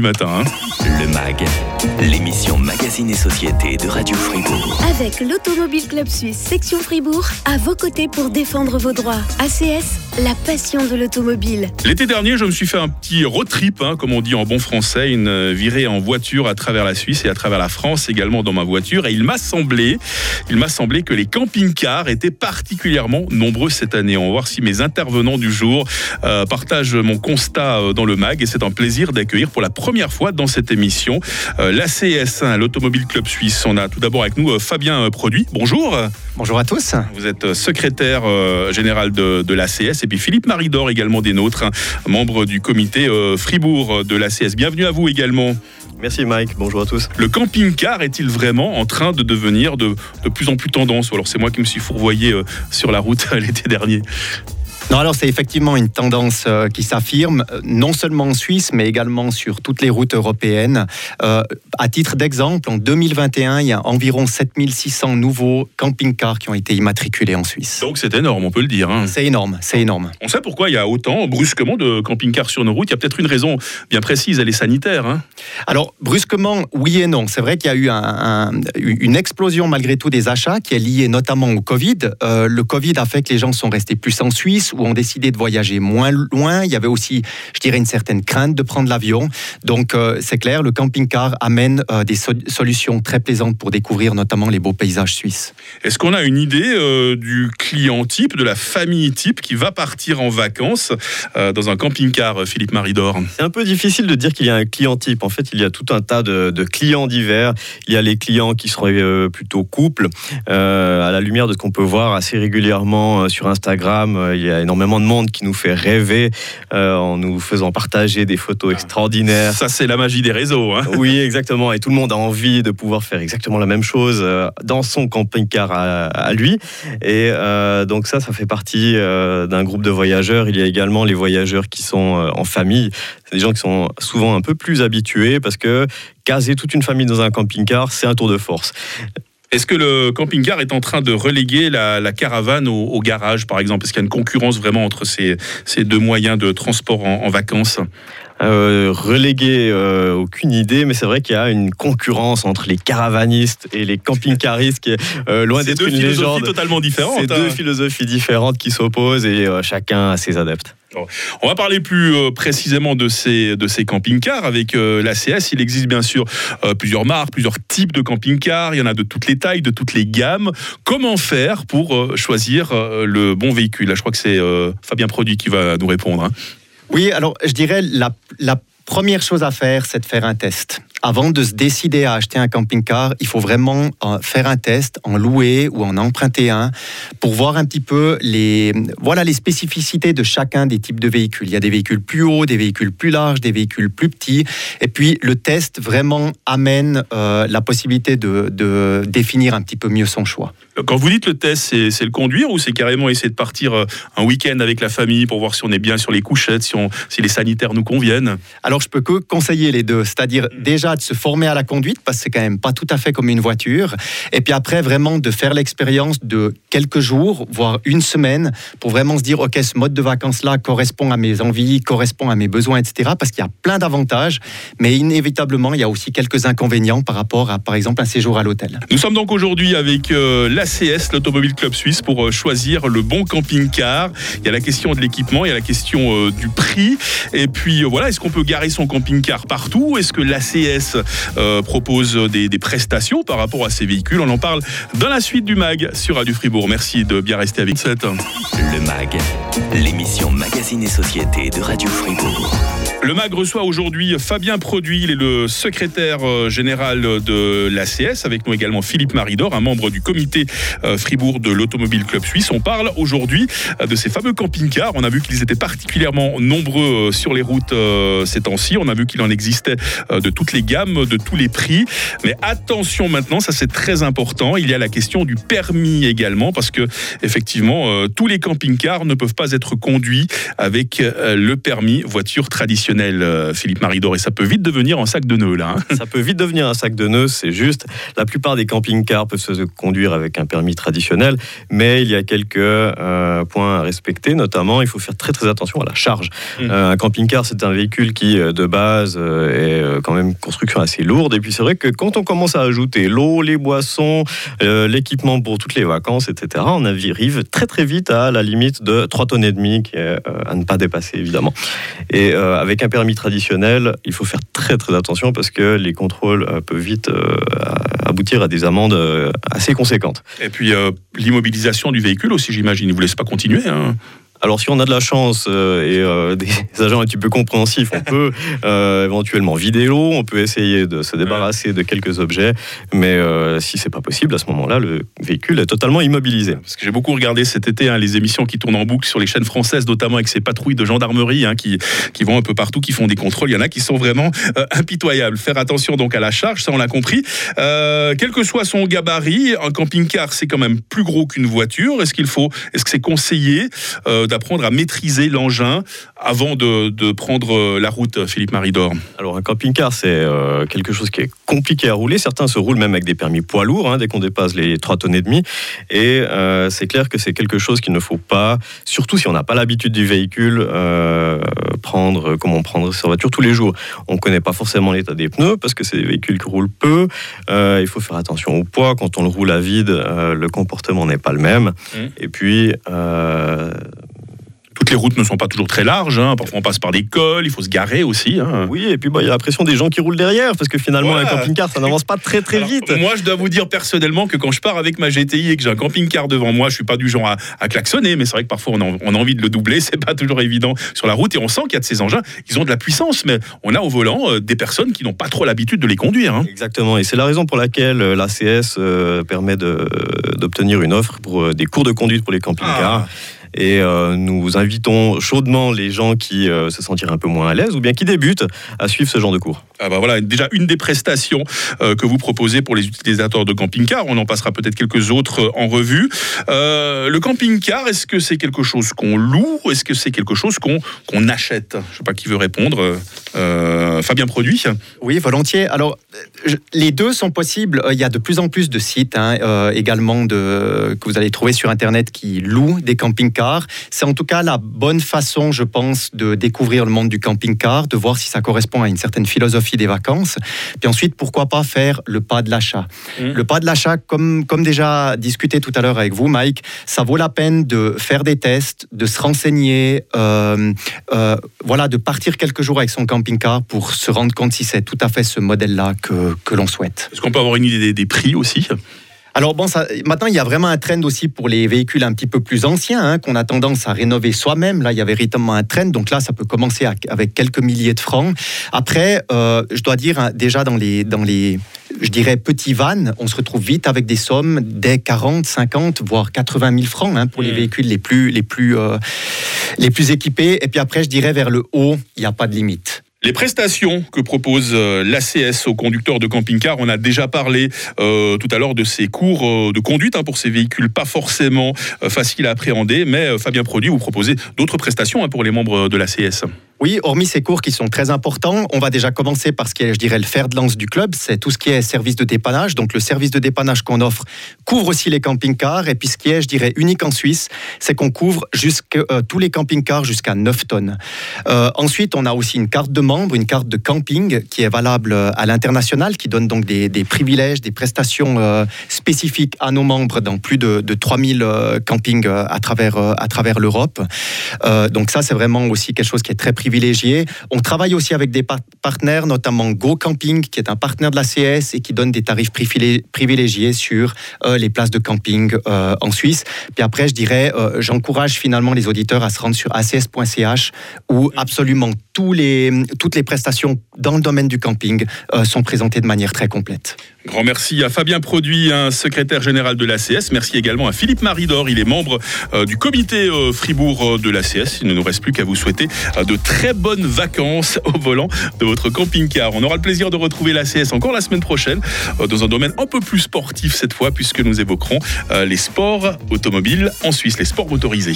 matin. hein. Le MAG, l'émission Magazine et Société de Radio Fribourg. Avec l'Automobile Club Suisse section Fribourg, à vos côtés pour défendre vos droits. ACS, la passion de l'automobile. L'été dernier, je me suis fait un petit road trip, hein, comme on dit en bon français, une euh, virée en voiture à travers la Suisse et à travers la France également dans ma voiture. Et il m'a semblé, il m'a semblé que les camping-cars étaient particulièrement nombreux cette année. On va voir si mes intervenants du jour euh, partagent mon constat euh, dans le mag. Et c'est un plaisir d'accueillir pour la première fois dans cette émission euh, l'ACS, l'Automobile Club Suisse. On a tout d'abord avec nous Fabien Produit. Bonjour. Bonjour à tous. Vous êtes euh, secrétaire euh, général de, de l'ACS et puis Philippe Maridor également des nôtres, hein, membre du comité euh, Fribourg de l'ACS. Bienvenue à vous également. Merci Mike, bonjour à tous. Le camping-car est-il vraiment en train de devenir de, de plus en plus tendance? Ou alors c'est moi qui me suis fourvoyé euh, sur la route l'été dernier? Non, alors c'est effectivement une tendance euh, qui s'affirme, euh, non seulement en Suisse, mais également sur toutes les routes européennes. Euh, à titre d'exemple, en 2021, il y a environ 7600 nouveaux camping-cars qui ont été immatriculés en Suisse. Donc c'est énorme, on peut le dire. hein. C'est énorme, c'est énorme. On sait pourquoi il y a autant brusquement de camping-cars sur nos routes. Il y a peut-être une raison bien précise, elle est sanitaire. hein. Alors, brusquement, oui et non. C'est vrai qu'il y a eu un- un- une explosion malgré tout des achats qui est liée notamment au Covid. Le Covid a fait que les gens sont restés plus en Suisse ou ont décidé de voyager moins loin. Il y avait aussi, je dirais, une certaine crainte de prendre l'avion. Donc, euh, c'est clair, le camping-car amène euh, des so- solutions très plaisantes pour découvrir notamment les beaux paysages suisses. Est-ce qu'on a une idée euh, du client type, de la famille type qui va partir en vacances euh, dans un camping-car, Philippe Maridor? C'est un peu difficile de dire qu'il y a un client type. En fait, il y a tout un tas de, de clients divers. Il y a les clients qui seraient euh, plutôt couples. Euh, à la lumière de ce qu'on peut voir assez régulièrement euh, sur Instagram, euh, il y a énormément de monde qui nous fait rêver euh, en nous faisant partager des photos extraordinaires. Ça, c'est la magie des réseaux. hein. Oui, exactement. Et tout le monde a envie de pouvoir faire exactement la même chose euh, dans son camping-car à, à lui. Et euh, donc ça, ça fait partie euh, d'un groupe de voyageurs. Il y a également les voyageurs qui sont en famille. C'est des gens qui sont souvent un peu plus habitués parce que caser toute une famille dans un camping-car, c'est un tour de force. Est-ce que le camping-car est en train de reléguer la, caravane au, garage, par exemple? Est-ce qu'il y a une concurrence vraiment entre ces, deux moyens de transport en vacances? Euh, relégué, euh, aucune idée, mais c'est vrai qu'il y a une concurrence entre les caravanistes et les camping-caristes qui est euh, loin C'est d'être deux une philosophies légende. totalement différentes. C'est hein. deux philosophies différentes qui s'opposent et euh, chacun a ses adeptes. On va parler plus précisément de ces, de ces camping-cars avec l'ACS. Il existe bien sûr plusieurs marques, plusieurs types de camping-cars. Il y en a de toutes les tailles, de toutes les gammes. Comment faire pour choisir le bon véhicule? Là, Je crois que c'est Fabien Produit qui va nous répondre. Oui, alors je dirais la, la première chose à faire, c'est de faire un test. Avant de se décider à acheter un camping-car, il faut vraiment euh, faire un test, en louer ou en emprunter un, pour voir un petit peu les, voilà, les spécificités de chacun des types de véhicules. Il y a des véhicules plus hauts, des véhicules plus larges, des véhicules plus petits. Et puis le test vraiment amène euh, la possibilité de, de définir un petit peu mieux son choix. Quand vous dites le test, c'est le conduire ou c'est carrément essayer de partir euh, un week-end avec la famille pour voir si on est bien sur les couchettes, si, on, si les sanitaires nous conviennent? Alors, je peux que conseiller les deux, c'est-à-dire déjà de se former à la conduite, parce que c'est quand même pas tout à fait comme une voiture, et puis après, vraiment de faire l'expérience de quelques jours, voire une semaine, pour vraiment se dire, OK, ce mode de vacances-là correspond à mes envies, correspond à mes besoins, etc., parce qu'il y a plein d'avantages, mais inévitablement, il y a aussi quelques inconvénients par rapport à, par exemple, un séjour à l'hôtel. Nous sommes donc aujourd'hui avec euh, l'ACS, l'Automobile Club Suisse, pour euh, choisir le bon camping-car. Il y a la question de l'équipement, il y a la question euh, du prix. Et puis voilà, est-ce qu'on peut garer son camping-car partout? Est-ce que l'ACS euh, propose des, prestations par rapport à ces véhicules On en parle dans la suite du MAG sur Radio Fribourg. Merci de bien rester avec cette. Le MAG, l'émission Magazine et Société de Radio Fribourg. Le MAG reçoit aujourd'hui Fabien Produit, il est le secrétaire euh, général de l'ACS, avec nous également Philippe Maridor, un membre du comité euh, Fribourg de l'Automobile Club Suisse. On parle aujourd'hui euh, de ces fameux camping-cars. On a vu qu'ils étaient particulièrement nombreux sur les routes ces temps-ci. On a vu qu'il en existait de toutes les gamme, de tous les prix. Mais attention maintenant, ça c'est très important, il y a la question du permis également, parce que effectivement, tous les camping-cars ne peuvent pas être conduits avec le permis voiture traditionnelle, Philippe Maridor, et ça peut vite devenir un sac de nœuds là. Hein. Ça peut vite devenir un sac de nœuds, c'est juste. La plupart des camping-cars peuvent se conduire avec un permis traditionnel, mais il y a quelques euh, points à respecter, notamment il faut faire très très attention à la charge. Mmh. Euh, un camping-car, c'est un véhicule qui euh, de base est quand même construction assez lourde, et puis c'est vrai que quand on commence à ajouter l'eau, les boissons, l'équipement pour toutes les vacances, etc., on arrive très très vite à la limite de 3 tonnes et demie, qui est à ne pas dépasser évidemment. Et avec un permis traditionnel, il faut faire très très attention parce que les contrôles peuvent vite aboutir à des amendes assez conséquentes. Et puis l'immobilisation du véhicule aussi, j'imagine. Ils ne vous laissent pas continuer. Hein. Alors si on a de la chance euh, et euh, des agents un petit peu compréhensifs, on peut euh, éventuellement vider l'eau, on peut essayer de se débarrasser de quelques objets, mais si c'est pas possible, à ce moment-là, le véhicule est totalement immobilisé. Parce que j'ai beaucoup regardé cet été hein, les émissions qui tournent en boucle sur les chaînes françaises, notamment avec ces patrouilles de gendarmerie hein, qui, qui vont un peu partout, qui font des contrôles. Il y en a qui sont vraiment impitoyables. Faire attention donc à la charge, ça on l'a compris. quel que soit son gabarit, un camping-car c'est quand même plus gros qu'une voiture. Est-ce qu'il faut, est-ce que c'est conseillé d'apprendre à maîtriser l'engin avant de, prendre euh, la route, Philippe Maridor Alors un camping-car, c'est euh, quelque chose qui est compliqué à rouler. Certains se roulent même avec des permis poids lourds, hein, dès qu'on dépasse les 3 tonnes et demi. Et euh, c'est clair que c'est quelque chose qu'il ne faut pas, surtout si on n'a pas l'habitude du véhicule, prendre comme on prendrait sa voiture tous les jours. On ne connaît pas forcément l'état des pneus, parce que c'est des véhicules qui roulent peu. il faut faire attention au poids. Quand on le roule à vide, le comportement n'est pas le même. Mmh. Et puis toutes les routes ne sont pas toujours très larges. Hein. Parfois, on passe par des cols, il faut se garer aussi. Hein. Oui, et puis bah, il y a la pression des gens qui roulent derrière, parce que finalement, un camping-car, ça n'avance pas très très vite. Moi, je dois vous dire personnellement que quand je pars avec ma GTI et que j'ai un camping-car devant moi, je suis pas du genre à, klaxonner, mais c'est vrai que parfois on a, envie de le doubler, c'est pas toujours évident sur la route, et on sent qu'il y a de ces engins, ils ont de la puissance, mais on a au volant euh, des personnes qui n'ont pas trop l'habitude de les conduire. Hein. Exactement, et c'est la raison pour laquelle euh, l'ACS euh, permet d'obtenir une offre pour des cours de conduite pour les camping-cars. Ah. Et euh, nous invitons chaudement les gens qui euh, se sentiraient un peu moins à l'aise ou bien qui débutent à suivre ce genre de cours. Ah bah voilà, déjà une des prestations euh, que vous proposez pour les utilisateurs de camping-car. On en passera peut-être quelques autres en revue. le camping-car, est-ce que c'est quelque chose qu'on loue ou est-ce que c'est quelque chose qu'on qu'on achète? Je ne sais pas qui veut répondre. Fabien Produit? Oui, volontiers. Alors, les deux sont possibles. Il y a de plus en plus de sites hein, également de, que vous allez trouver sur Internet qui louent des camping-cars c'est en tout cas la bonne façon, je pense, de découvrir le monde du camping-car, de voir si ça correspond à une certaine philosophie des vacances. Puis ensuite, pourquoi pas faire le pas de l'achat. Mmh. Le pas de l'achat, comme, comme déjà discuté tout à l'heure avec vous, Mike, ça vaut la peine de faire des tests, de se renseigner, euh, euh, voilà, de partir quelques jours avec son camping-car pour se rendre compte si c'est tout à fait ce modèle-là que, que l'on souhaite. Est-ce qu'on peut avoir une idée des prix aussi? Alors bon, ça, maintenant il y a vraiment un trend aussi pour les véhicules un petit peu plus anciens, hein, qu'on a tendance à rénover soi-même. Là, il y a véritablement un trend, donc là, ça peut commencer avec quelques milliers de francs. Après, euh, je dois dire hein, déjà dans les, dans les, je dirais petits vannes, on se retrouve vite avec des sommes des 40, 50, voire 80 000 francs hein, pour les mmh. véhicules les plus, les plus, euh, les plus équipés. Et puis après, je dirais vers le haut, il n'y a pas de limite. Les prestations que propose euh, l'ACS aux conducteurs de camping-car, on a déjà parlé euh, tout à l'heure de ces cours euh, de conduite hein, pour ces véhicules pas forcément faciles à appréhender, mais Fabien Produit, vous proposez d'autres prestations hein, pour les membres de l'ACS. Oui, hormis ces cours qui sont très importants, on va déjà commencer par ce qui est, je dirais, le fer de lance du club, c'est tout ce qui est service de dépannage. Donc le service de dépannage qu'on offre couvre aussi les camping-cars. Et puis ce qui est, je dirais, unique en Suisse, c'est qu'on couvre jusque, tous les camping-cars jusqu'à 9 tonnes. ensuite, on a aussi une carte de une carte de camping qui est valable euh, à l'international, qui donne donc des, privilèges, des prestations euh, spécifiques à nos membres dans plus de, 3000 euh, campings à travers, à travers l'Europe. donc ça, c'est vraiment aussi quelque chose qui est très privilégié. On travaille aussi avec des partenaires, notamment Go Camping, qui est un partenaire de la CS et qui donne des tarifs privilégiés sur les places de camping en Suisse. Puis après, je dirais, j'encourage finalement les auditeurs à se rendre sur acs.ch où absolument tous les, toutes les prestations dans le domaine du camping euh, sont présentées de manière très complète. Grand merci à Fabien Produit, un secrétaire général de l'ACS. Merci également à Philippe Maridor. Il est membre euh, du comité euh, Fribourg de l'ACS. Il ne nous reste plus qu'à vous souhaiter de très très bonnes vacances au volant de votre camping-car. On aura le plaisir de retrouver l'ACS encore la semaine prochaine euh, dans un domaine un peu plus sportif cette fois puisque nous évoquerons euh, les sports automobiles en Suisse, les sports motorisés.